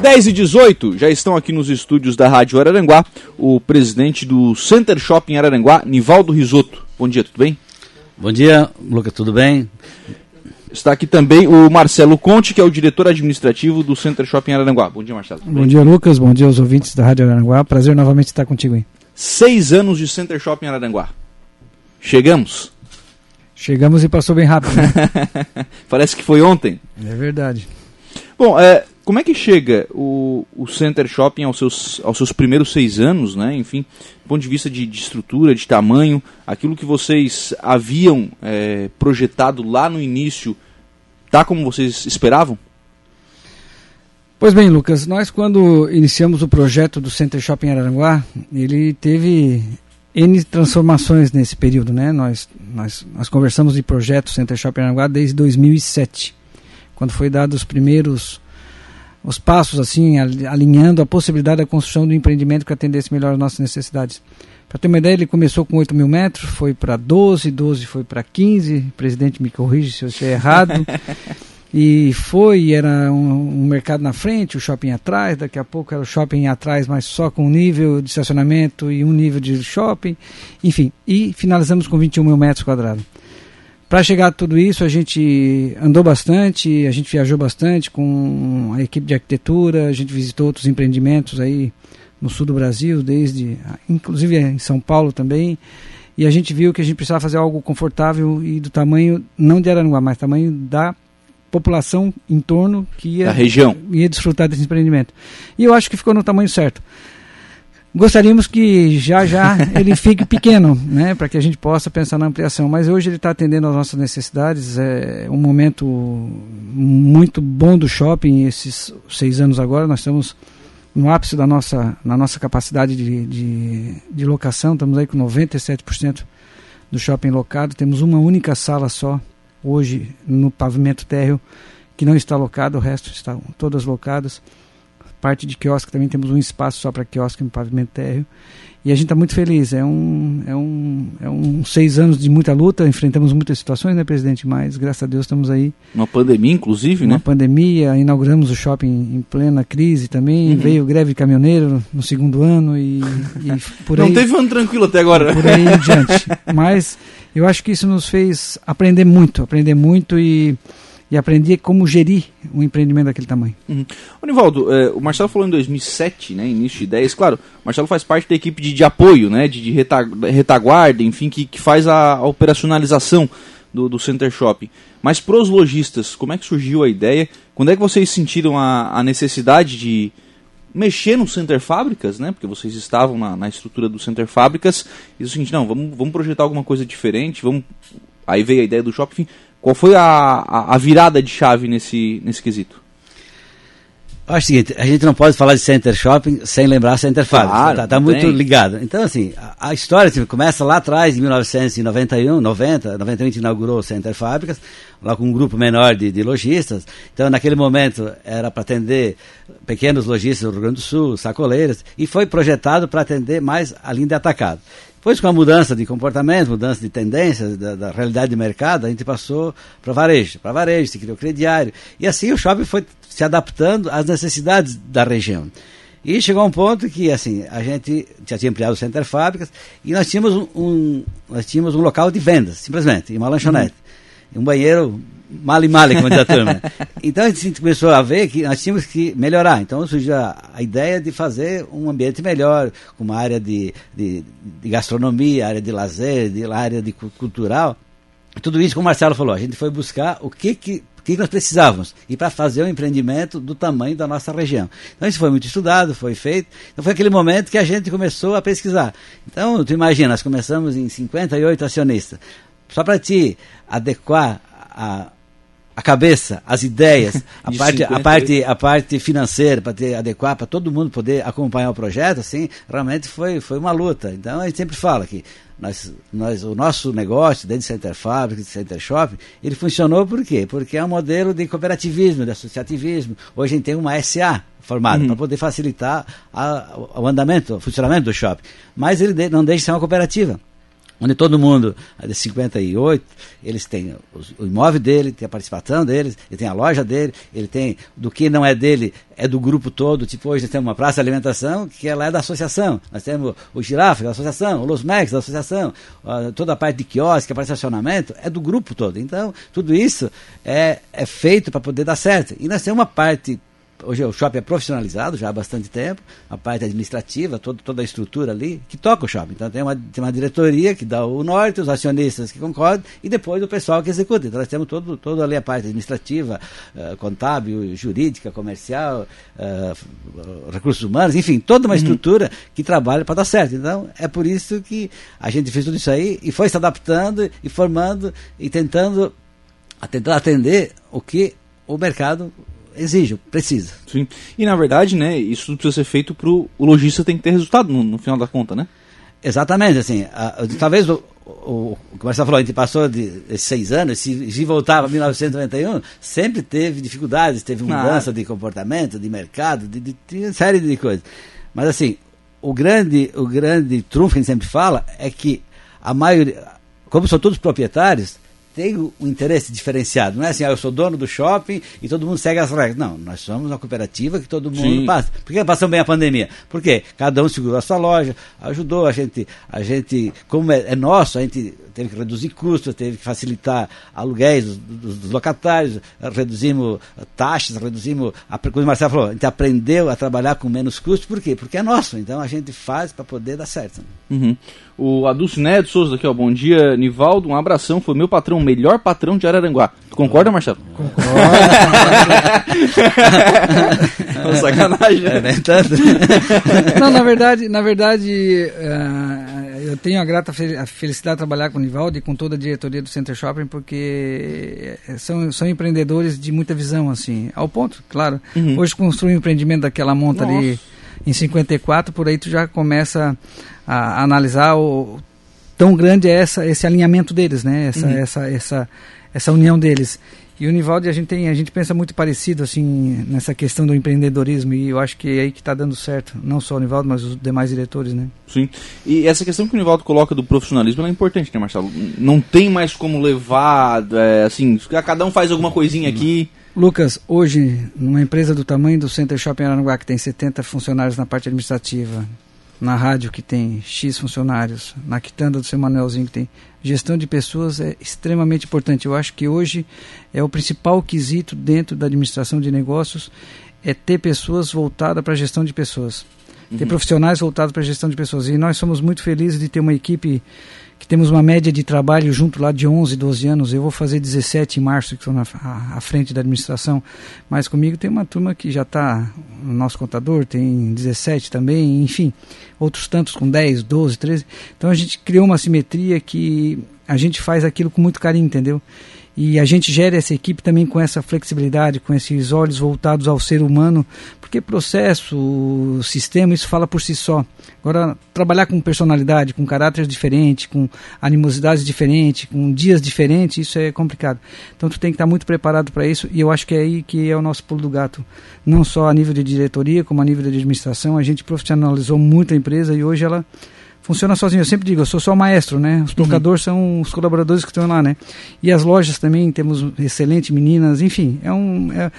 10 e 18 já estão aqui nos estúdios da Rádio Araranguá o presidente do Center Shopping Araranguá, Nivaldo Risotto. Bom dia, tudo bem? Bom dia, Lucas, tudo bem? Está aqui também o Marcelo Conte, que é o diretor administrativo do Center Shopping Araranguá. Bom dia, Marcelo. Bom dia, Lucas. Bom dia aos ouvintes da Rádio Araranguá. Prazer novamente estar contigo aí. Seis anos de Center Shopping Araranguá. Chegamos? Chegamos e passou bem rápido. Né? Parece que foi ontem. É verdade. Bom, é, como é que chega o, o Center Shopping aos seus, aos seus primeiros seis anos, né? Enfim, do ponto de vista de, de estrutura, de tamanho, aquilo que vocês haviam é, projetado lá no início, tá como vocês esperavam? Pois bem, Lucas, nós quando iniciamos o projeto do Center Shopping Araranguá, ele teve N transformações nesse período, né? Nós, nós, nós conversamos de projeto Center Shopping Araranguá desde 2007, quando foi dado os primeiros os passos assim, alinhando a possibilidade da construção do empreendimento que atendesse melhor as nossas necessidades. Para ter uma ideia, ele começou com 8 mil metros, foi para 12, 12 foi para 15, o presidente me corrige se eu estiver errado. e foi, era um, um, mercado na frente, o shopping atrás, daqui a pouco era o shopping atrás, mas só com um nível de estacionamento e um nível de shopping, enfim, e finalizamos com 21 mil metros quadrados. Para chegar a tudo isso, a gente andou bastante, a gente viajou bastante com a equipe de arquitetura, a gente visitou outros empreendimentos aí no sul do Brasil, desde inclusive em São Paulo também. E a gente viu que a gente precisava fazer algo confortável e do tamanho não de Araranguá, mas tamanho da população em torno que ia, da região. ia desfrutar desse empreendimento. E eu acho que ficou no tamanho certo. Gostaríamos que já já ele fique pequeno, né, para que a gente possa pensar na ampliação. Mas hoje ele está atendendo às nossas necessidades. É um momento muito bom do shopping. Esses seis anos agora nós estamos no ápice da nossa, na nossa capacidade de, de, de locação. Estamos aí com 97% do shopping locado. Temos uma única sala só hoje no pavimento térreo que não está locado. O resto estão todas locadas parte de quiosque também temos um espaço só para quiosque no pavimento térreo. E a gente está muito feliz. É um, é, um, é um seis anos de muita luta, enfrentamos muitas situações, né, presidente? Mas graças a Deus estamos aí. Uma pandemia, inclusive, Uma né? Uma pandemia, inauguramos o shopping em plena crise também. Uhum. Veio greve caminhoneiro no segundo ano e, e por Não aí. Não teve ano tranquilo até agora. Por aí em diante. Mas eu acho que isso nos fez aprender muito, aprender muito e e aprendi como gerir um empreendimento daquele tamanho. Uhum. Nivaldo, é, o Marcelo falou em 2007, né, início de 10, claro, o Marcelo faz parte da equipe de, de apoio, né, de, de retaguarda, enfim, que, que faz a, a operacionalização do, do Center Shopping. Mas para os lojistas, como é que surgiu a ideia? Quando é que vocês sentiram a, a necessidade de mexer no Center Fábricas, né? Porque vocês estavam na, na estrutura do Center Fábricas e o seguinte, não, vamos, vamos projetar alguma coisa diferente, vamos... Aí veio a ideia do shopping, enfim, qual foi a, a, virada de chave nesse, nesse quesito? Eu acho o seguinte, a gente não pode falar de Center Shopping sem lembrar Center Fabrics. Claro, tá, tá muito ligado. Então, assim, a, a história assim, começa lá atrás, em 1991, 90, 91 a gente inaugurou o Center Fábricas, lá com um grupo menor de, de lojistas. Então, naquele momento, era para atender pequenos lojistas do Rio Grande do Sul, sacoleiras, e foi projetado para atender mais a linha de atacado. Depois, com a mudança de comportamento, mudança de tendências, da, da realidade de mercado, a gente passou para varejo. Para varejo, se criou crediário. E assim o shopping foi se adaptando às necessidades da região. E chegou a um ponto que, assim, a gente já tinha ampliado o Center Fábricas e nós tínhamos um, um, nós tínhamos um local de vendas, simplesmente, uma lanchonete. Uhum. Um banheiro male male, como diz a turma. Então a gente começou a ver que nós tínhamos que melhorar. Então surgiu a, a ideia de fazer um ambiente melhor, com uma área de, de, de gastronomia, área de lazer, de área de cultural. Tudo isso, como o Marcelo falou, a gente foi buscar o que, que o que nós precisávamos e para fazer um empreendimento do tamanho da nossa região. Então isso foi muito estudado, foi feito. Então foi aquele momento que a gente começou a pesquisar. Então, tu imagina, nós começamos em 58 acionistas. Só para te adequar a, a cabeça, as ideias, a parte, a parte, a parte financeira para te adequar, para todo mundo poder acompanhar o projeto, assim, realmente foi, foi uma luta. Então a gente sempre fala que nós, nós, o nosso negócio, dentro de Center Fábrica, de Center Shopping, ele funcionou por quê? Porque é um modelo de cooperativismo, de associativismo. Hoje a gente tem uma SA formada uhum. para poder facilitar a, o andamento, o funcionamento do shopping. Mas ele não deixa de ser uma cooperativa onde todo mundo, de 58, eles têm o imóvel dele, tem a participação deles, ele tem a loja dele, ele tem do que não é dele, é do grupo todo. Tipo, hoje nós temos uma praça de alimentação que ela é da associação. Nós temos o Girafa, da associação, o Los Max, da associação, toda a parte de quiosque, a parte de estacionamento, é do grupo todo. Então, tudo isso é, é feito para poder dar certo. E nós temos uma parte hoje o shopping é profissionalizado já há bastante tempo, a parte administrativa, todo, toda a estrutura ali, que toca o shopping. Então tem uma, tem uma diretoria que dá o norte, os acionistas que concordam, e depois o pessoal que executa. Então nós temos todo, todo ali a parte administrativa, uh, contábil, jurídica, comercial, uh, recursos humanos, enfim, toda uma uhum. estrutura que trabalha para dar certo. Então é por isso que a gente fez tudo isso aí e foi se adaptando e formando e tentando, tentar atender o que o mercado exige, precisa. Sim. E na verdade, né, isso tudo precisa ser feito para o lojista tem que ter resultado no, no, final da conta, né? Exatamente, assim, a, talvez o, o, o que você falou, a gente passou de, de seis anos, se, se voltar para 1991, sempre teve dificuldades, teve mudança ah. de comportamento, de mercado, de, de, de uma série de coisas. Mas assim, o grande, o grande trunfo que a gente sempre fala é que a maioria, como são todos proprietários, tem um interesse diferenciado. Não é assim, ah, eu sou dono do shopping e todo mundo segue as regras. Não, nós somos uma cooperativa que todo mundo Sim. passa. Por que passamos bem a pandemia? Porque cada um segurou a sua loja, ajudou a gente, a gente como é, é nosso, a gente teve que reduzir custos, teve que facilitar aluguéis dos, dos, dos locatários, reduzimos taxas, reduzimos. A, como o Marcelo falou, a gente aprendeu a trabalhar com menos custos, por quê? Porque é nosso, então a gente faz para poder dar certo. Uhum. O Adulcio Neto Souza aqui, ó, bom dia, Nivaldo, um abração, foi meu patrão, melhor patrão de Araranguá. Tu concorda, Marcelo? Concordo. sacanagem, né? É. Não, na verdade, na verdade, uh, eu tenho a grata felicidade de trabalhar com o Nivaldo e com toda a diretoria do Center Shopping, porque eh, são, são empreendedores de muita visão, assim. Ao ponto, claro, uhum. hoje construir um empreendimento daquela monta Nossa. ali em 54, por aí tu já começa a, a analisar o tão grande é essa, esse alinhamento deles, né? Essa, uhum. essa, essa, essa união deles. E o Nivaldo, a gente, tem, a gente pensa muito parecido assim nessa questão do empreendedorismo e eu acho que é aí que está dando certo, não só o Nivaldo, mas os demais diretores, né? Sim. E essa questão que o Nivaldo coloca do profissionalismo é importante, né, Marcelo? Não tem mais como levar, é, assim, cada um faz alguma coisinha aqui. Lucas, hoje, numa empresa do tamanho do Center Shopping Aranguá, que tem 70 funcionários na parte administrativa, na rádio que tem X funcionários, na quitanda do seu Manuelzinho que tem gestão de pessoas é extremamente importante. Eu acho que hoje é o principal quesito dentro da administração de negócios é ter pessoas voltadas para a gestão de pessoas. Ter uhum. profissionais voltados para a gestão de pessoas. E nós somos muito felizes de ter uma equipe que temos uma média de trabalho junto lá de 11, 12 anos. Eu vou fazer 17 em março, que estou na à frente da administração. Mas comigo tem uma turma que já está, o nosso contador tem 17 também, enfim, outros tantos com 10, 12, 13. Então a gente criou uma simetria que a gente faz aquilo com muito carinho, entendeu? E a gente gera essa equipe também com essa flexibilidade, com esses olhos voltados ao ser humano, porque processo, sistema, isso fala por si só. Agora, trabalhar com personalidade, com caráter diferente, com animosidades diferentes, com dias diferentes, isso é complicado. Então, tu tem que estar muito preparado para isso e eu acho que é aí que é o nosso pulo do gato. Não só a nível de diretoria, como a nível de administração. A gente profissionalizou muito a empresa e hoje ela funciona sozinho. Eu sempre digo, eu sou só o maestro, né? Os tocadores uhum. são os colaboradores que estão lá, né? E as lojas também, temos excelentes meninas, enfim, é um... É,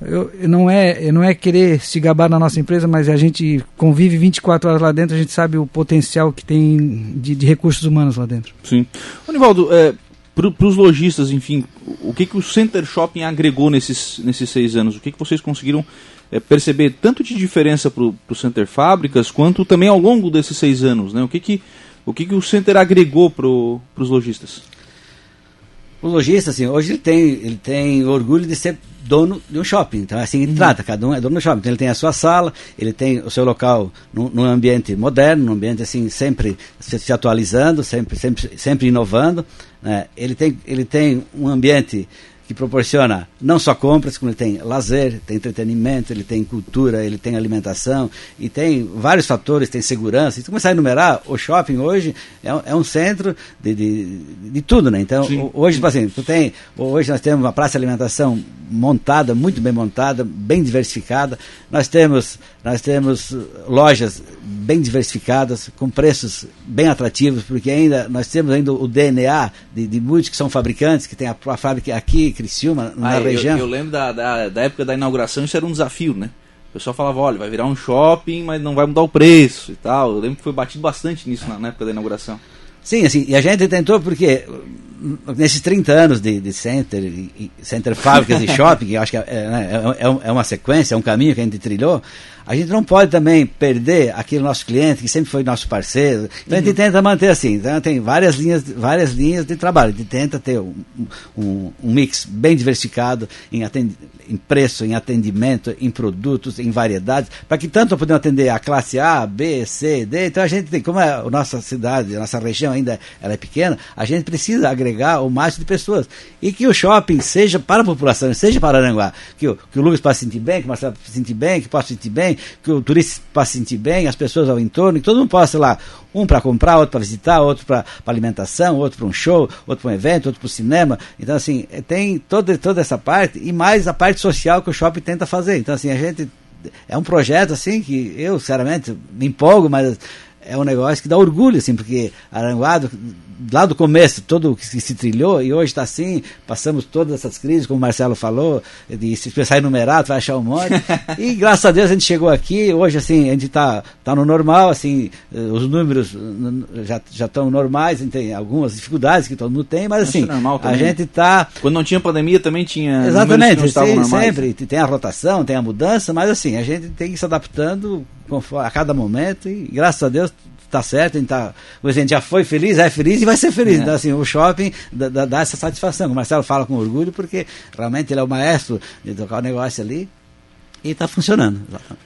eu, não, é, não é querer se gabar na nossa empresa, mas a gente convive 24 horas lá dentro, a gente sabe o potencial que tem de, de recursos humanos lá dentro. Sim. Anivaldo, é, para os lojistas, enfim, o que, que o Center Shopping agregou nesses, nesses seis anos? O que, que vocês conseguiram é, perceber tanto de diferença para o Center Fábricas, quanto também ao longo desses seis anos? Né? O, que, que, o que, que o Center agregou para os lojistas? O lojista, assim, hoje ele tem, ele tem orgulho de ser dono de um shopping. Então, é assim ele uhum. trata, cada um é dono do shopping. Então, ele tem a sua sala, ele tem o seu local num, num ambiente moderno, num ambiente, assim, sempre se, se atualizando, sempre, sempre, sempre inovando. Né? Ele, tem, ele tem um ambiente que proporciona não só compras, como ele tem lazer, tem entretenimento, ele tem cultura, ele tem alimentação e tem vários fatores, tem segurança. Se começar a enumerar, o shopping hoje é, é um centro de, de, de, tudo, né? Então, sim, hoje, sim. assim, tu tem, hoje nós temos uma praça de alimentação montada, muito bem montada, bem diversificada. Nós temos, nós temos lojas bem diversificadas, com preços bem atrativos, porque ainda nós temos ainda o DNA de, de muitos que são fabricantes, que tem a, a fábrica aqui, Criciúma, na ah, região. Eu, eu lembro da, da, da, época da inauguração, isso era um desafio, né? O pessoal falava, olha, vai virar um shopping, mas não vai mudar o preço e tal. Eu lembro que foi batido bastante nisso na, na época da inauguração. Sim, assim, e a gente tentou porque nesses 30 anos de, de center, center fábricas e shopping, que eu acho que é, é, é, é, uma sequência, é um caminho que a gente trilhou, a gente não pode também perder aquele nosso cliente que sempre foi nosso parceiro. Então uhum. a gente uhum. tenta manter assim. Então tem várias linhas, várias linhas de trabalho. A gente tenta ter um, um, um mix bem diversificado em, atend, em preço, em atendimento, em produtos, em variedades, para que tanto podemos atender a classe A, B, C, D. Então a gente tem, como a nossa cidade, a nossa região ainda ela é pequena, a gente precisa agregar o máximo de pessoas. E que o shopping seja para a população, seja para Aranguá. Que o, que o Lucas possa sentir bem, que o Marcelo possa sentir bem, que possa sentir bem, que o turista possa se sentir bem, as pessoas ao entorno, que todo mundo possa, lá, um para comprar, outro para visitar, outro para alimentação, outro para um show, outro para um evento, outro para o cinema. Então, assim, é, tem toda, toda essa parte e mais a parte social que o shopping tenta fazer. Então, assim, a gente. É um projeto, assim, que eu, sinceramente, me empolgo, mas é um negócio que dá orgulho, assim, porque Aranguado, lá do começo, todo o que se trilhou, e hoje está assim, passamos todas essas crises, como o Marcelo falou, de se pensar enumerado, vai achar um monte, e graças a Deus a gente chegou aqui, hoje assim, a gente está tá no normal, assim, eh, os números já estão normais, tem algumas dificuldades que todo mundo tem, mas assim, é a gente está... Quando não tinha pandemia também tinha... Exatamente, sim, sempre, tem a rotação, tem a mudança, mas assim, a gente tem que ir se adaptando a cada momento e graças a Deus tá certo, a gente, tá, a gente já foi feliz, é feliz e vai ser feliz. É. Então, assim, o shopping dá, dá, essa satisfação. O Marcelo fala com orgulho porque realmente ele é o maestro de tocar o negócio ali e está funcionando.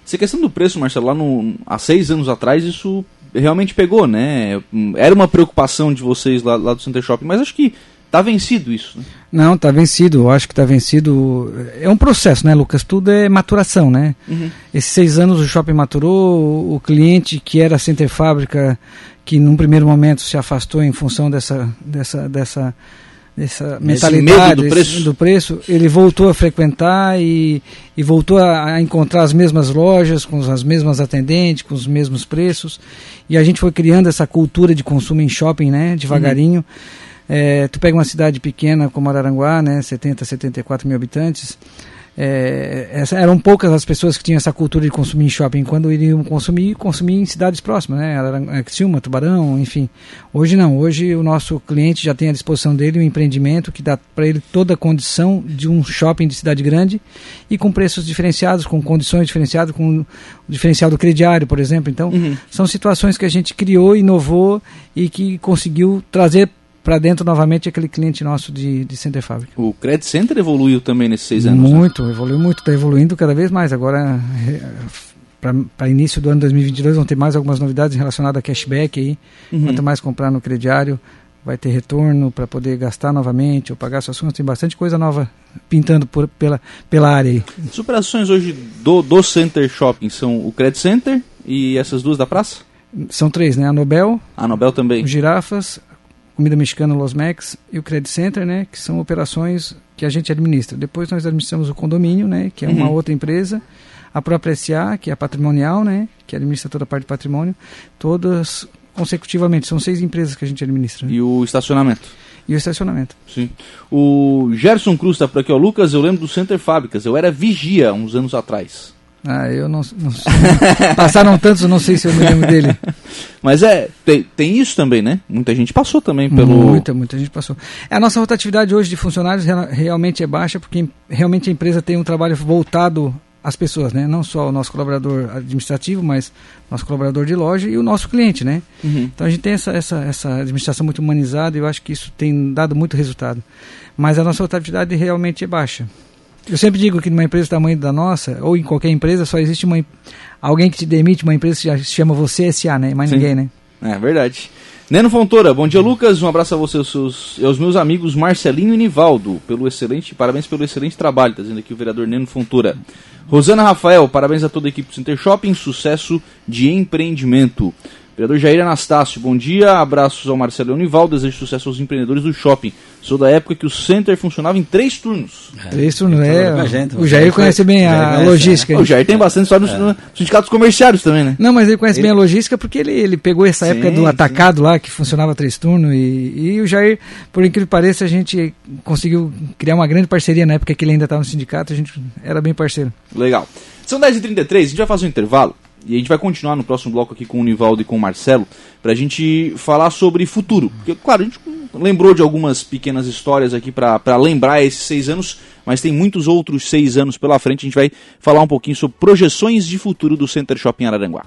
Essa questão do preço, Marcelo, lá no, há seis anos atrás, isso realmente pegou, né? Era uma preocupação de vocês lá, lá do Center Shopping, mas acho que Está vencido isso? Né? Não, está vencido. Eu acho que está vencido. É um processo, né, Lucas? Tudo é maturação, né? Uhum. Esses seis anos o shopping maturou, o cliente que era center fábrica, que num primeiro momento se afastou em função dessa, dessa, dessa, dessa mentalidade do preço. do preço, ele voltou a frequentar e, e voltou a, a, encontrar as mesmas lojas, com as mesmas atendentes, com os mesmos preços. E a gente foi criando essa cultura de consumo em shopping, né? Devagarinho. Uhum é, tu pega uma cidade pequena como Araranguá, né, 70, 74 mil habitantes, é, essa, eram poucas as pessoas que tinham essa cultura de consumir em shopping. Quando iriam consumir, consumir em cidades próximas, né? Criciúma, Tubarão, enfim. Hoje não. Hoje o nosso cliente já tem à disposição dele um empreendimento que dá para ele toda a condição de um shopping de cidade grande e com preços diferenciados, com condições diferenciadas, com o diferencial do crediário, por exemplo. Então, uhum. são situações que a gente criou, inovou e que conseguiu trazer para dentro novamente aquele cliente nosso de, de Center Fábrica. O Credit Center evoluiu também nesses seis anos? Né? Muito, né? evoluiu muito, está evoluindo cada vez mais. Agora, para início do ano 2022, vão ter mais algumas novidades relacionadas a cashback aí. Uhum. Quanto mais comprar no crediário, vai ter retorno para poder gastar novamente ou pagar suas contas. Tem bastante coisa nova pintando por, pela, pela área aí. As operações hoje do, do Center Shopping são o Credit Center e essas duas da praça? São três, né? A Nobel. A Nobel também. Girafas, Comida Mexicana Los Mex e o Credit Center, né, que são operações que a gente administra. Depois nós administramos o condomínio, né, que é uma uhum. outra empresa, a própria SA, que é a patrimonial, né, que administra toda a parte de patrimônio, todas consecutivamente, são seis empresas que a gente administra. Né? E o estacionamento? E o estacionamento. Sim. O Gerson Cruz está por aqui, ó. Lucas, eu lembro do Center Fábricas. Eu era vigia uns anos atrás. Ah, eu não, não Passaram tantos, não sei se eu me lembro dele. Mas é, tem, tem isso também, né? Muita gente passou também pelo. Muita, muita gente passou. É, a nossa rotatividade hoje de funcionários realmente é baixa, porque realmente a empresa tem um trabalho voltado às pessoas, né? Não só o nosso colaborador administrativo, mas nosso colaborador de loja e o nosso cliente, né? Uhum. Então a gente tem essa, essa, essa administração muito humanizada e eu acho que isso tem dado muito resultado. Mas a nossa rotatividade realmente é baixa. Eu sempre digo que numa empresa do tamanho da nossa, ou em qualquer empresa, só existe uma, alguém que te demite, uma empresa que já se chama você SA, né? Mais Sim. ninguém, né? É verdade. Neno Fontoura, bom dia Lucas, um abraço a você e aos meus amigos Marcelinho e Nivaldo, pelo excelente, parabéns pelo excelente trabalho, está dizendo aqui o vereador Neno Fontoura. Rosana Rafael, parabéns a toda a equipe do Center Shopping, sucesso de empreendimento. Vereador Jair Anastácio, bom dia, abraços ao Marcelo Unival, desejo sucesso aos empreendedores do shopping. Sou da época que o Center funcionava em três turnos. É, três turnos, é. Gente, o Jair conhece bem a, conhece, logística. É. O Jair tem bastante história nos, é. sindicatos comerciários também, né? Não, mas ele conhece ele... bem a logística porque ele, ele pegou essa sim, época do atacado sim. lá, que funcionava três turnos, e, e o Jair, por incrível que pareça, a gente conseguiu criar uma grande parceria na época que ele ainda estava no sindicato, a gente era bem parceiro. Legal. São 10h33, a gente vai fazer um intervalo. E a gente vai continuar no próximo bloco aqui com o Nivaldo e com o Marcelo, para a gente falar sobre futuro. Porque, claro, a gente lembrou de algumas pequenas histórias aqui para lembrar esses seis anos, mas tem muitos outros seis anos pela frente. A gente vai falar um pouquinho sobre projeções de futuro do Center Shopping Araranguá.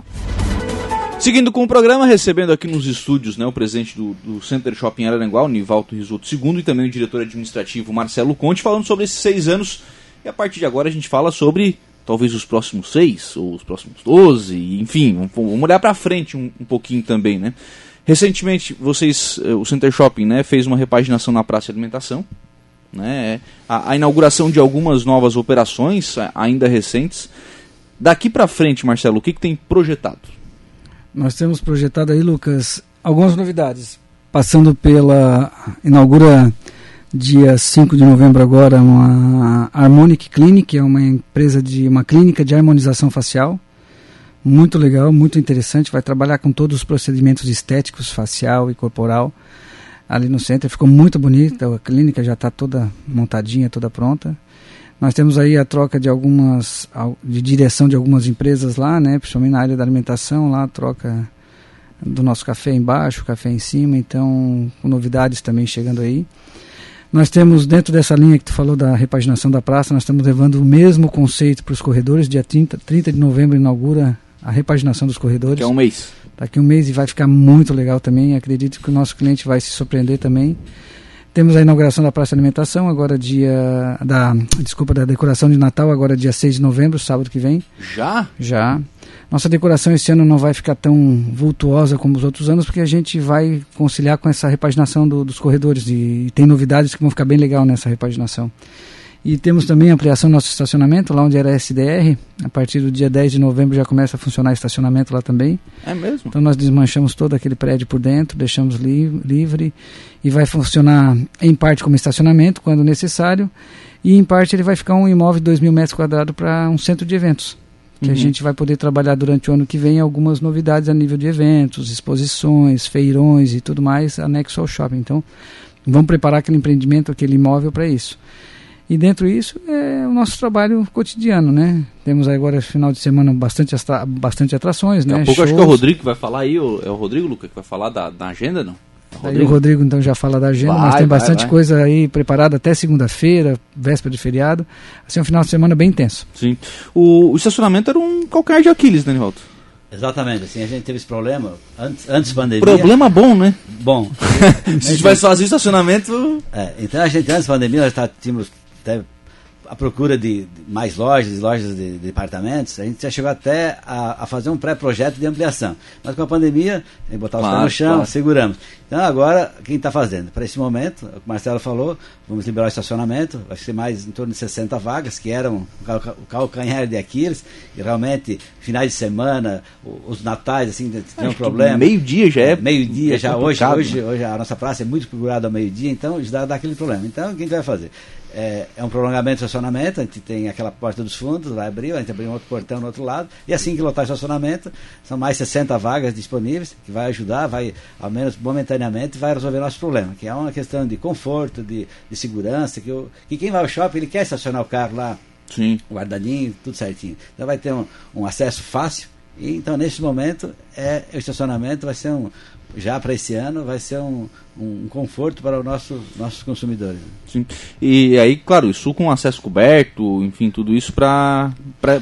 Seguindo com o programa, recebendo aqui nos estúdios né, o presidente do, do Center Shopping Araranguá, o Nivaldo Risoto II, e também o diretor administrativo Marcelo Conte, falando sobre esses seis anos. E a partir de agora a gente fala sobre talvez os próximos seis ou os próximos doze, enfim, vamos, olhar para frente um, um, pouquinho também, né? Recentemente, vocês, eh, o Center Shopping, né, fez uma repaginação na praça de alimentação, né? A, a inauguração de algumas novas operações, ainda recentes. Daqui para frente, Marcelo, o que, que tem projetado? Nós temos projetado aí, Lucas, algumas novidades. Passando pela inaugura dia 5 de novembro agora uma Harmonic Clinic, é uma empresa de uma clínica de harmonização facial. Muito legal, muito interessante, vai trabalhar com todos os procedimentos estéticos, facial e corporal. Ali no centro ficou muito bonita, a clínica já está toda montadinha, toda pronta. Nós temos aí a troca de algumas de direção de algumas empresas lá, né, principalmente na área da alimentação, lá a troca do nosso café embaixo, café em cima, então com novidades também chegando aí. Nós temos, dentro dessa linha que tu falou da repaginação da praça, nós estamos levando o mesmo conceito para os corredores. Dia 30, 30 de novembro inaugura a repaginação dos corredores. Daqui a um mês. Daqui a um mês e vai ficar muito legal também. Acredito que o nosso cliente vai se surpreender também. Temos a inauguração da Praça de Alimentação, agora dia. Da, desculpa, da decoração de Natal, agora dia 6 de novembro, sábado que vem. Já? Já. Nossa decoração esse ano não vai ficar tão vultuosa como os outros anos, porque a gente vai conciliar com essa repaginação do, dos corredores e, e tem novidades que vão ficar bem legal nessa repaginação. E temos também a ampliação do nosso estacionamento, lá onde era SDR. A partir do dia 10 de novembro já começa a funcionar estacionamento lá também. É mesmo? Então nós desmanchamos todo aquele prédio por dentro, deixamos li livre e vai funcionar em parte como estacionamento, quando necessário. E em parte ele vai ficar um imóvel de 2 mil metros quadrados para um centro de eventos que uhum. a gente vai poder trabalhar durante o ano que vem algumas novidades a nível de eventos, exposições, feirões e tudo mais anexo ao shopping. Então, vamos preparar aquele empreendimento, aquele imóvel para isso. E dentro disso é o nosso trabalho cotidiano, né? Temos agora final de semana bastante, bastante atrações, Daqui né? Daqui a pouco Shows. acho que é o Rodrigo que vai falar aí, é o Rodrigo, Luca, que vai falar da, da agenda, não? Rodrigo. Aí o Rodrigo então já fala da agenda, vai, mas tem bastante vai, vai. coisa aí preparada até segunda-feira, véspera de feriado. Assim, um final de semana bem intenso. Sim. O, o estacionamento era um calcanhar de Aquiles, né, Nivaldo? Exatamente, assim, a gente teve esse problema antes, antes da pandemia. Problema bom, né? Bom. Se a gente vai fazer estacionamento. É, então a gente, antes da pandemia, nós tá, tínhamos até a procura de, mais lojas, lojas de, de, departamentos, a gente já chegou até a, a fazer um pré-projeto de ampliação. Mas com a pandemia, botar os claro, pés no chão, claro. seguramos. Então agora, quem está fazendo? Para esse momento, o Marcelo falou, vamos liberar o estacionamento, vai ser mais em torno de 60 vagas, que eram o calcanhar de Aquiles, e realmente, finais de semana, os natais, assim, tem um problema. Meio-dia já é. Meio-dia já, hoje, hoje, hoje a nossa praça é muito procurada ao meio-dia, então já dá, aquele problema. Então, quem vai fazer? É, é, um prolongamento do estacionamento, a gente tem aquela porta dos fundos, vai abrir, a gente abre um outro portão no outro lado, e assim que lotar o estacionamento, são mais 60 vagas disponíveis, que vai ajudar, vai, ao menos momentaneamente, vai resolver nosso problema, que é uma questão de conforto, de, de segurança, que, o, que quem vai ao shopping, ele quer estacionar o carro lá, Sim. guardadinho, tudo certinho. Então vai ter um, um acesso fácil, e então nesse momento é, o estacionamento vai ser um, já para esse ano vai ser um, um conforto para os nosso, nossos consumidores. Sim. E aí, claro, isso com acesso coberto, enfim, tudo isso para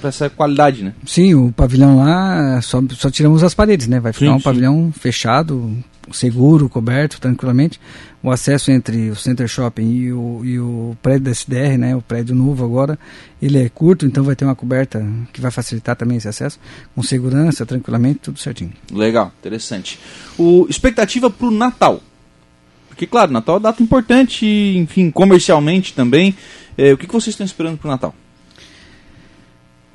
essa qualidade, né? Sim, o pavilhão lá, só, só tiramos as paredes, né? Vai ficar sim, um sim. pavilhão fechado, seguro, coberto, tranquilamente. O acesso entre o Center Shopping e o, e o prédio da SDR, né, o prédio novo agora, ele é curto, então vai ter uma coberta que vai facilitar também esse acesso, com segurança, tranquilamente, tudo certinho. Legal, interessante. O expectativa para o Natal. Porque, claro, Natal é data importante, enfim, comercialmente também. É, o que, que vocês estão esperando para o Natal?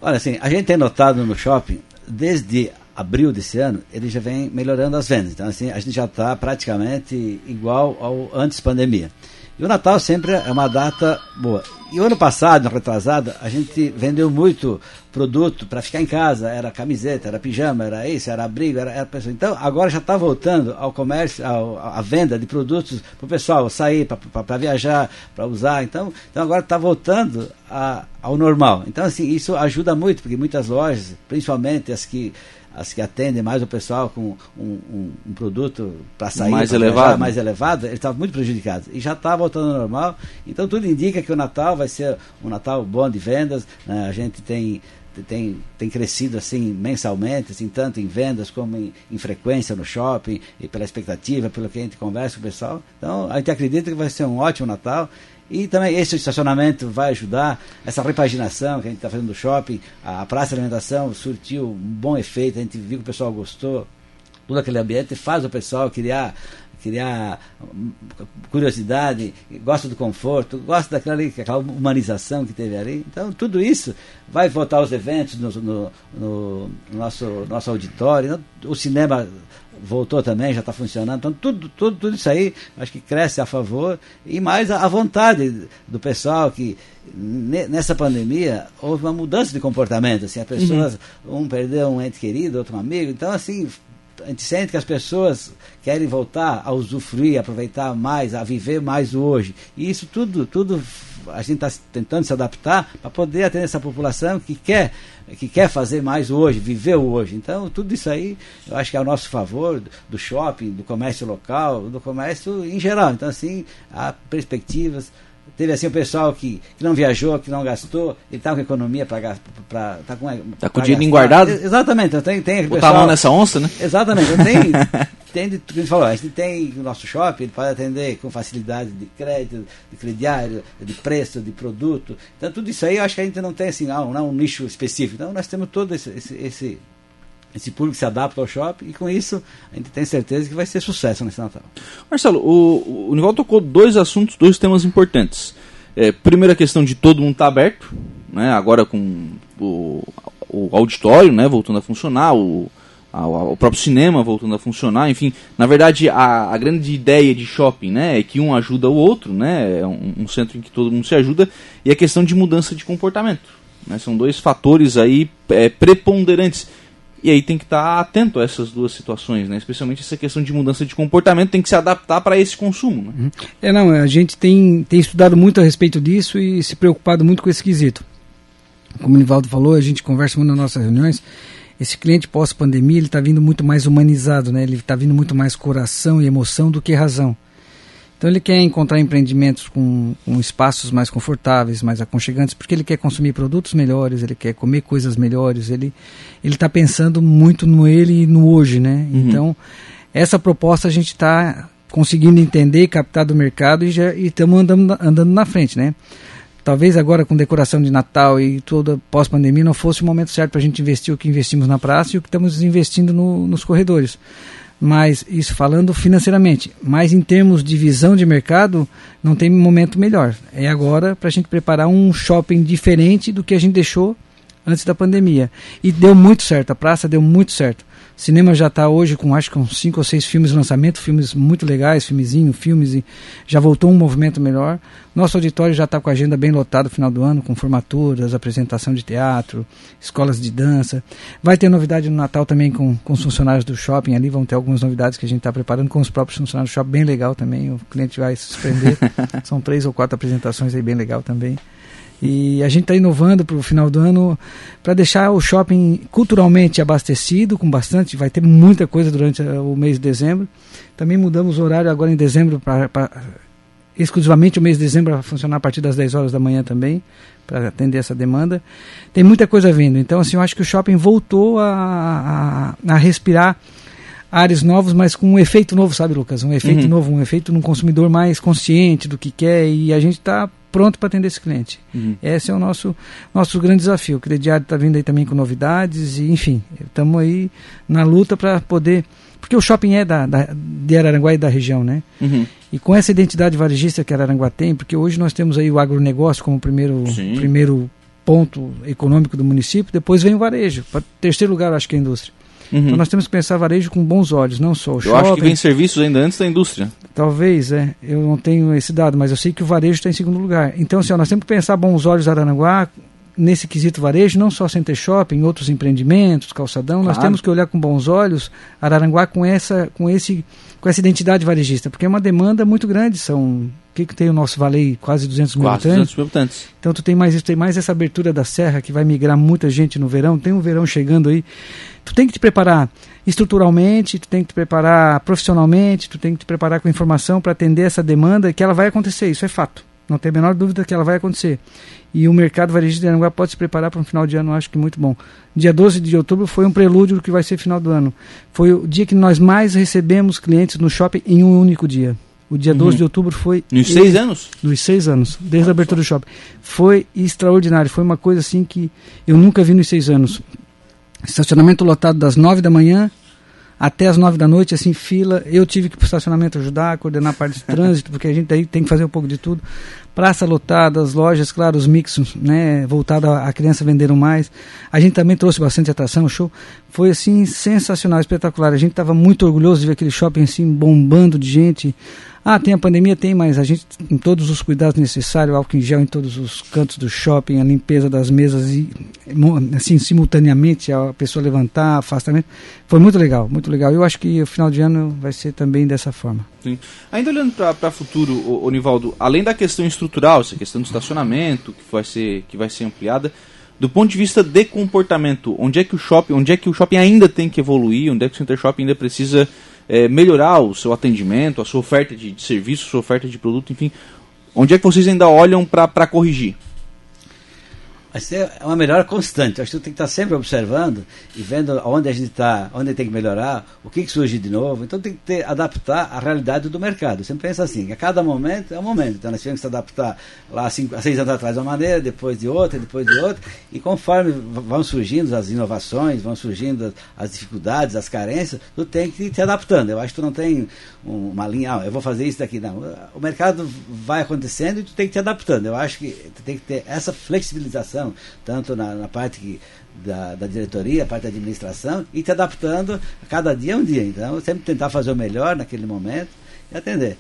Olha, assim, a gente tem notado no shopping, desde abril desse ano, ele já vem melhorando as vendas. Então, assim, a gente já está praticamente igual ao antes pandemia. E o Natal sempre é uma data boa. E o ano passado, retrasado, a gente vendeu muito produto para ficar em casa. Era camiseta, era pijama, era isso, era abrigo, era, era pessoa. Então, agora já está voltando ao comércio, ao, à venda de produtos para o pessoal sair, para viajar, para usar. Então, então agora está voltando a, ao normal. Então, assim, isso ajuda muito, porque muitas lojas, principalmente as que as que atendem mais o pessoal com um, um, um produto para sair mais elevado, viajar, mais elevado, eles estavam muito prejudicados. E já está voltando ao normal. Então tudo indica que o Natal vai ser um Natal bom de vendas. Né? A gente tem tem, tem crescido assim mensalmente, assim, tanto em vendas como em, em, frequência no shopping, e pela expectativa, pelo que a gente conversa com o pessoal. Então, a gente acredita que vai ser um ótimo Natal e também esse estacionamento vai ajudar, essa repaginação que a gente está fazendo do shopping, a praça de alimentação surtiu um bom efeito, a gente viu que o pessoal gostou, todo aquele ambiente faz o pessoal criar criar curiosidade, gosta do conforto, gosta daquela ali, aquela humanização que teve ali. Então, tudo isso vai voltar aos eventos no, no, no nosso, nosso auditório. O cinema voltou também, já está funcionando. Então, tudo, tudo, tudo isso aí, acho que cresce a favor. E mais a, a vontade do pessoal que, nessa pandemia, houve uma mudança de comportamento. Assim, as pessoas, uhum. um perdeu um ente querido, outro um amigo. Então, assim, a gente sente que as pessoas querem voltar a usufruir, aproveitar mais, a viver mais o hoje. E isso tudo, tudo a gente está tentando se adaptar para poder atender essa população que quer, que quer fazer mais hoje, viver o hoje. Então, tudo isso aí, eu acho que é ao nosso favor, do shopping, do comércio local, do comércio em geral. Então, assim, há perspectivas Teve assim o pessoal que, que não viajou, que não gastou, ele está com economia para gastar. Tá com, tá com o dinheiro guardado? Exatamente. Tem, tem Botar pessoal, a mão nessa onça, né? Exatamente. Tem, tem de, a gente falou, a gente tem o nosso shopping, ele pode atender com facilidade de crédito, de crediário, de preço, de produto. Então tudo isso aí eu acho que a gente não tem assim, não, não um nicho específico. Então nós temos todo esse, esse, esse esse público se adapta ao shopping e com isso a gente tem certeza que vai ser sucesso nesse Natal. Marcelo, o, o Nival tocou dois assuntos, dois temas importantes. É, primeira questão de todo mundo estar tá aberto, né, agora com o, o auditório né, voltando a funcionar, o, a, o próprio cinema voltando a funcionar, enfim, na verdade a, a, grande ideia de shopping né, é que um ajuda o outro, né, é um, um centro em que todo mundo se ajuda, e a questão de mudança de comportamento. Né, são dois fatores aí é, preponderantes e aí tem que estar tá atento a essas duas situações, né? Especialmente essa questão de mudança de comportamento, tem que se adaptar para esse consumo. Né? Uhum. É, não, a gente tem, tem estudado muito a respeito disso e se preocupado muito com esse quesito. Como o Nivaldo falou, a gente conversa muito nas nossas reuniões. Esse cliente pós-pandemia, ele está vindo muito mais humanizado, né? Ele está vindo muito mais coração e emoção do que razão. Então ele quer encontrar empreendimentos com, com, espaços mais confortáveis, mais aconchegantes, porque ele quer consumir produtos melhores, ele quer comer coisas melhores, ele ele está pensando muito no ele e no hoje, né? Uhum. Então essa proposta a gente está conseguindo entender, captar do mercado e já estamos andando, andando na frente, né? Talvez agora com decoração de Natal e toda pós-pandemia não fosse o momento certo para a gente investir o que investimos na praça e o que estamos investindo no, nos corredores mas isso falando financeiramente, mas em termos de visão de mercado, não tem momento melhor. É agora para a gente preparar um shopping diferente do que a gente deixou antes da pandemia. E deu muito certo, a praça deu muito certo. Cinema já está hoje com acho que uns 5 ou 6 filmes de lançamento, filmes muito legais, filmezinho, filmes, e já voltou um movimento melhor. Nosso auditório já está com a agenda bem lotada no final do ano, com formaturas, apresentação de teatro, escolas de dança. Vai ter novidade no Natal também com, com os funcionários do shopping ali, vão ter algumas novidades que a gente está preparando com os próprios funcionários do shopping, bem legal também, o cliente vai se surpreender. São três ou quatro apresentações aí bem legal também. E a gente está inovando para o final do ano para deixar o shopping culturalmente abastecido, com bastante, vai ter muita coisa durante o mês de dezembro. Também mudamos o horário agora em dezembro para exclusivamente o mês de dezembro a funcionar a partir das 10 horas da manhã também, para atender essa demanda. Tem muita coisa vindo. Então, assim, eu acho que o shopping voltou a, a, a respirar ares novos, mas com um efeito novo, sabe, Lucas? Um efeito Uhum. novo, um efeito num consumidor mais consciente do que quer e a gente está pronto para atender esse cliente. Uhum. Esse é o nosso, nosso grande desafio. O crediário está vindo aí também com novidades e, enfim, estamos aí na luta para poder. Porque o shopping é da, da, de Araranguá e da região, né? Uhum. E com essa identidade varejista que Araranguá tem, porque hoje nós temos aí o agronegócio como primeiro, Sim. primeiro ponto econômico do município, depois vem o varejo. Pra terceiro lugar, eu acho que é a indústria. Uhum. Então nós temos que pensar varejo com bons olhos, não só o Eu shopping. acho que vem serviços ainda antes da indústria. Talvez, é. Eu não tenho esse dado, mas eu sei que o varejo está em segundo lugar. Então, assim, nós temos que pensar bons olhos Aranaguá nesse quesito varejo, não só Center Shopping, outros empreendimentos, calçadão. Nós Claro. temos que olhar com bons olhos Araranguá com essa, com esse, com essa identidade varejista, porque é uma demanda muito grande. São o que, que tem o nosso Vale quase 200 mil Quase habitantes. 200 mil habitantes. Então tu tem mais isso, tem mais essa abertura da serra que vai migrar muita gente no verão, tem um verão chegando aí. Tu tem que te preparar estruturalmente, tu tem que te preparar profissionalmente, tu tem que te preparar com informação para atender essa demanda que ela vai acontecer, isso é fato. Não tem a menor dúvida que ela vai acontecer. E o mercado varejista de Aranguá pode se preparar para um final de ano, acho que muito bom. Dia 12 de outubro foi um prelúdio do que vai ser final do ano. Foi o dia que nós mais recebemos clientes no shopping em um único dia. O dia 12 Uhum. de outubro foi Nos seis anos? nos seis anos, desde a abertura do shopping. Foi extraordinário, foi uma coisa assim que eu nunca vi nos seis anos. Estacionamento lotado das nove da manhã até as nove da noite, assim, fila. Eu tive que ir para o estacionamento ajudar, coordenar a parte de trânsito, porque a gente aí tem que fazer um pouco de tudo. Praça lotada, as lojas, claro, os mixos, né, voltado a, criança venderam mais. A gente também trouxe bastante atração, show. Foi, assim, sensacional, espetacular. A gente estava muito orgulhoso de ver aquele shopping, assim, bombando de gente. Ah, tem a pandemia? Tem, mas a gente, com todos os cuidados necessários, álcool em gel em todos os cantos do shopping, a limpeza das mesas, e, assim, simultaneamente, a pessoa levantar, afastamento. Foi muito legal, muito legal. Eu acho que o final de ano vai ser também dessa forma. Ainda olhando para futuro, ô, ô, Nivaldo, além da questão estrutural, essa questão do estacionamento que vai ser que vai ser ampliada, do ponto de vista de comportamento, onde é que o shopping, onde é que o shopping ainda tem que evoluir, onde é que o center shopping ainda precisa eh, melhorar o seu atendimento, a sua oferta de, de serviço, a sua oferta de produto, enfim, onde é que vocês ainda olham para corrigir? Vai ser uma melhora constante. Acho que tu tem que estar sempre observando e vendo onde a gente está, onde tem que melhorar, o que, que surge de novo. Então tem que ter, adaptar à realidade do mercado. Eu sempre penso assim, a cada momento é um momento. Então nós tivemos que se adaptar lá cinco, há seis anos atrás de uma maneira, depois de outra, depois de outra. E conforme vão surgindo as inovações, vão surgindo as, dificuldades, as carências, tu tem que ir te adaptando. Eu acho que tu não tem um- uma linha, ah, eu vou fazer isso daqui. Não. O mercado vai acontecendo e tu tem que te adaptando. Eu acho que tu tem que ter essa flexibilização, tanto na, na parte que, da, da diretoria, a parte da administração, e te adaptando a cada dia um dia. Então, sempre tentar fazer o melhor naquele momento e atender.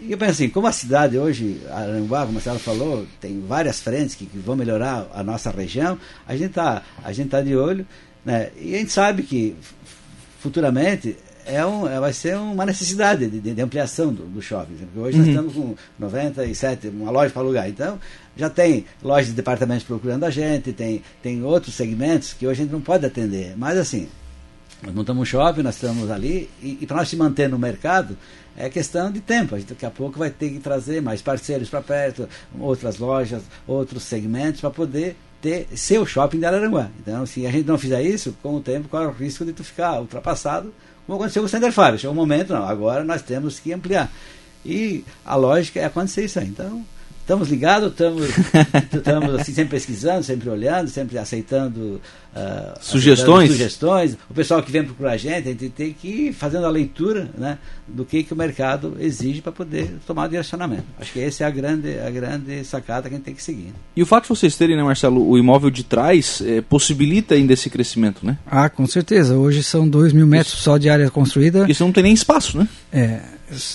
E eu penso assim, como a cidade hoje, Aranguá, como a senhora falou, tem várias frentes que, que vão melhorar a nossa região, a gente está tá de olho, né? E a gente sabe que futuramente é um, é- vai ser uma necessidade de, de ampliação do, do shopping. Porque hoje nós Uhum. estamos com 97, uma loja para alugar. Então, já tem lojas de departamentos procurando a gente, tem, tem outros segmentos que hoje a gente não pode atender. Mas assim, nós montamos um shopping, nós estamos ali, e, e para nós se manter no mercado, é questão de tempo. A gente daqui a pouco vai ter que trazer mais parceiros para perto, outras lojas, outros segmentos, para poder ter seu shopping de Araranguá. Então, se a gente não fizer isso, com o tempo corre o risco de tu ficar ultrapassado, como aconteceu com o Center Fire. Chegou um momento, não, agora nós temos que ampliar. E a lógica é acontecer isso aí. Então, estamos ligados, estamos, estamos assim, sempre pesquisando, sempre olhando, sempre aceitando ah, Sugestões? aceitando sugestões. O pessoal que vem procurar a gente, a gente tem que ir fazendo a leitura né, do que, que o mercado exige para poder tomar o direcionamento. Acho que essa é a grande, a grande sacada que a gente tem que seguir. E o fato de vocês terem, né, Marcelo, o imóvel de trás eh, possibilita ainda esse crescimento, né? Ah, com certeza. Hoje são 2 mil metros só de área construída. Senão não tem nem espaço, né? É,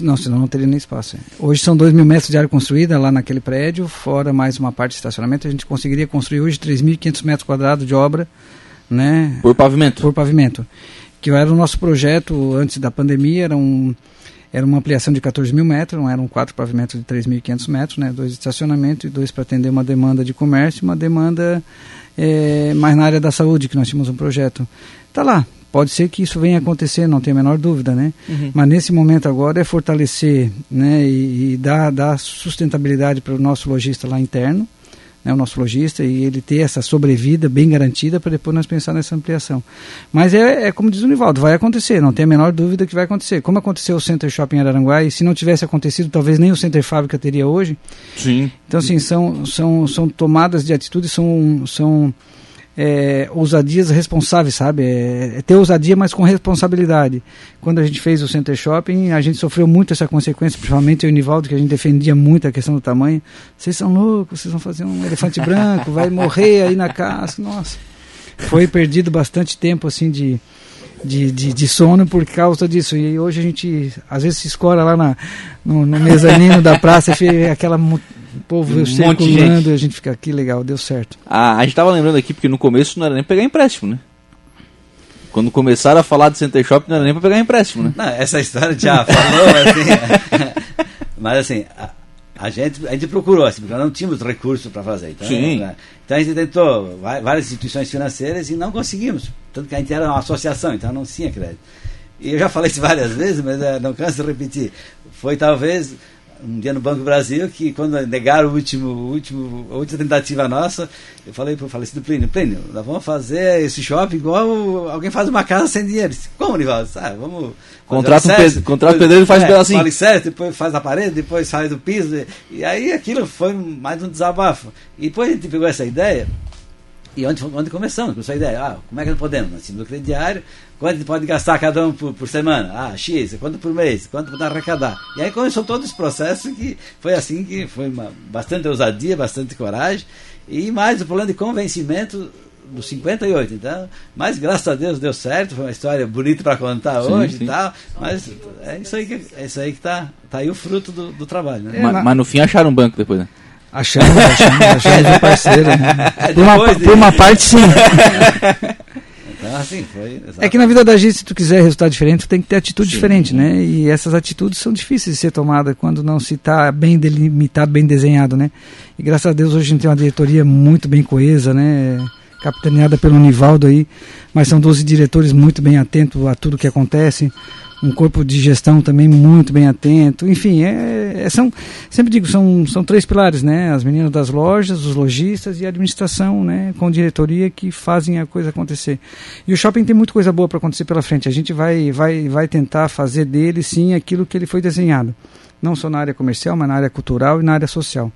não, senão não teria nem espaço. é. Hoje são 2 mil metros de área construída lá naquele prédio, fora mais uma parte de estacionamento. A gente conseguiria construir hoje 3.500 metros quadrados de obra, né, Por pavimento. por pavimento. Que era o nosso projeto antes da pandemia, era, um, era uma ampliação de 14 mil metros, não eram quatro pavimentos de 3.500 metros, né, dois de estacionamento e dois para atender uma demanda de comércio e uma demanda eh, mais na área da saúde, que nós tínhamos um projeto. Está lá, pode ser que isso venha a acontecer, não tenho a menor dúvida, né? Uhum. Mas nesse momento agora é fortalecer né, e, e dar, dar sustentabilidade para o nosso lojista lá interno, né, o nosso lojista, e ele ter essa sobrevida bem garantida para depois nós pensar nessa ampliação. Mas é, é como diz o Nivaldo, vai acontecer, não tem a menor dúvida que vai acontecer. Como aconteceu o Center Shopping em Araranguá, e se não tivesse acontecido, talvez nem o Center Fábrica teria hoje. Sim. Então, assim, são, são, são tomadas de atitude, são, são é, ousadias responsáveis, sabe? É, é, ter ousadia, mas com responsabilidade. Quando a gente fez o Center Shopping, a gente sofreu muito essa consequência, principalmente e o Nivaldo, que a gente defendia muito a questão do tamanho. Vocês são loucos, vocês vão fazer um elefante branco, vai morrer aí na casa. Nossa. Foi perdido bastante tempo, assim, de, de, de, de, sono por causa disso. E hoje a gente, às vezes, se escora lá na, no, no mezanino da praça, aquela o povo um circulando e a gente fica aqui, legal, deu certo. Ah, a gente tava lembrando aqui, porque no começo não era nem pegar empréstimo, né? Quando começaram a falar de Center Shop, não era nem pra pegar empréstimo, né? Não, essa história já falou, assim. mas assim, a, a, gente, a gente procurou, assim, porque nós não tínhamos recursos para fazer. Então, Sim. Né? Então a gente tentou várias instituições financeiras e não conseguimos. Tanto que a gente era uma associação, então não tinha crédito. E eu já falei isso várias vezes, mas é, não canso de repetir. Foi talvez um dia no Banco do Brasil que quando negaram o último, último, a última tentativa nossa, eu falei para o falecido Plínio, Plínio, nós vamos fazer esse shopping igual alguém faz uma casa sem dinheiro. Disse, Como, Nivaldo? Ah, vamos... Contrata um pe contrata o pedreiro e faz é, um pedacinho. Alicerce, depois faz a parede, depois faz o piso. E aí aquilo foi mais um desabafo. E depois a gente pegou essa ideia e onde, onde começamos com essa ideia? Ah, como é que nós podemos? Nós tínhamos o crediário, quanto pode gastar cada um por, por semana? Ah, X, quanto por mês, quanto podemos arrecadar? E aí começou todo esse processo que foi assim que foi uma, bastante ousadia, bastante coragem e mais o plano de convencimento dos 58, então, mas graças a Deus deu certo, foi uma história bonita para contar sim, hoje sim. e tal, mas é isso aí que é isso aí que tá, tá aí o fruto do, do trabalho, né? É, mas, mas no fim acharam um banco depois, né? Achamos, achamos, achamos um parceiro. Né? Por, uma, por uma parte, sim. Então, assim, foi, é que na vida da gente, se tu quiser resultado diferente, tu tem que ter atitude sim, diferente, né? E essas atitudes são difíceis de ser tomadas quando não se está bem delimitado, bem desenhado, né? E graças a Deus hoje a gente tem uma diretoria muito bem coesa, né? Capitaneada pelo Nivaldo aí, mas são 12 diretores muito bem atentos a tudo que acontece um corpo de gestão também muito bem atento. Enfim, é, é, são, sempre digo, são, são três pilares, né? As meninas das lojas, os lojistas e a administração, né? Com diretoria que fazem a coisa acontecer. E o shopping tem muita coisa boa para acontecer pela frente. A gente vai, vai, vai tentar fazer dele, sim, aquilo que ele foi desenhado. Não só na área comercial, mas na área cultural e na área social.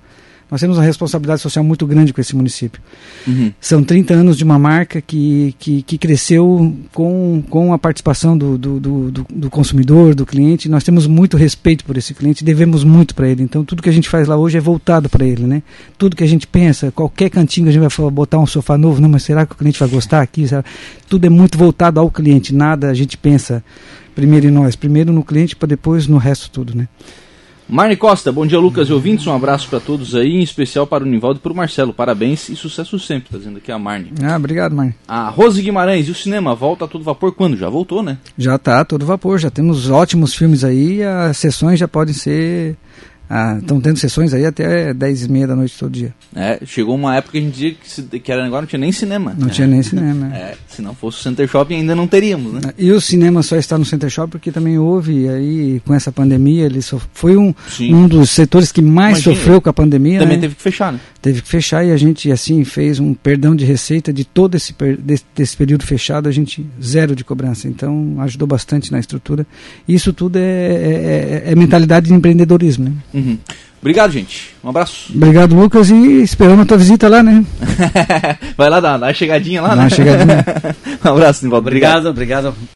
Nós temos uma responsabilidade social muito grande com esse município. Uhum. São 30 anos de uma marca que, que, que cresceu com, com a participação do, do, do, do, consumidor, do cliente. Nós temos muito respeito por esse cliente, devemos muito para ele. Então, tudo que a gente faz lá hoje é voltado para ele. Né? Tudo que a gente pensa, qualquer cantinho a gente vai botar um sofá novo, não, mas será que o cliente vai gostar aqui? Será? Tudo é muito voltado ao cliente, nada a gente pensa primeiro em nós, primeiro no cliente para depois no resto tudo. Né? Marne Costa, bom dia Lucas e ouvintes, um abraço para todos aí, em especial para o Nivaldo e para o Marcelo. Parabéns e sucesso sempre, tá dizendo aqui a Marne. Ah, obrigado, Marne. A Rose Guimarães, e o cinema, volta a todo vapor quando? Já voltou, né? Já tá, todo vapor, já temos ótimos filmes aí, as sessões já podem ser Estão ah, tendo sessões aí até 10 e meia da noite todo dia. É, chegou uma época que a gente dizia que, se, que não tinha nem cinema. Não é. tinha nem cinema. É. é, se não fosse o Center Shopping ainda não teríamos, né? E o cinema só está no Center Shopping porque também houve aí com essa pandemia, ele só foi um, um dos setores que mais Imagina, sofreu com a pandemia. Também né? teve que fechar, né? Teve que fechar e a gente assim fez um perdão de receita de todo esse desse, desse período fechado, a gente zero de cobrança. Então ajudou bastante na estrutura. Isso tudo é, é, é, é mentalidade de empreendedorismo, né? Uhum. Obrigado, gente. Um abraço. Obrigado, Lucas, e esperando a tua visita lá, né? Vai lá dar, dar uma chegadinha lá, Dá né? Uma chegadinha. um abraço, Nivaldo. Obrigado, obrigado. obrigado.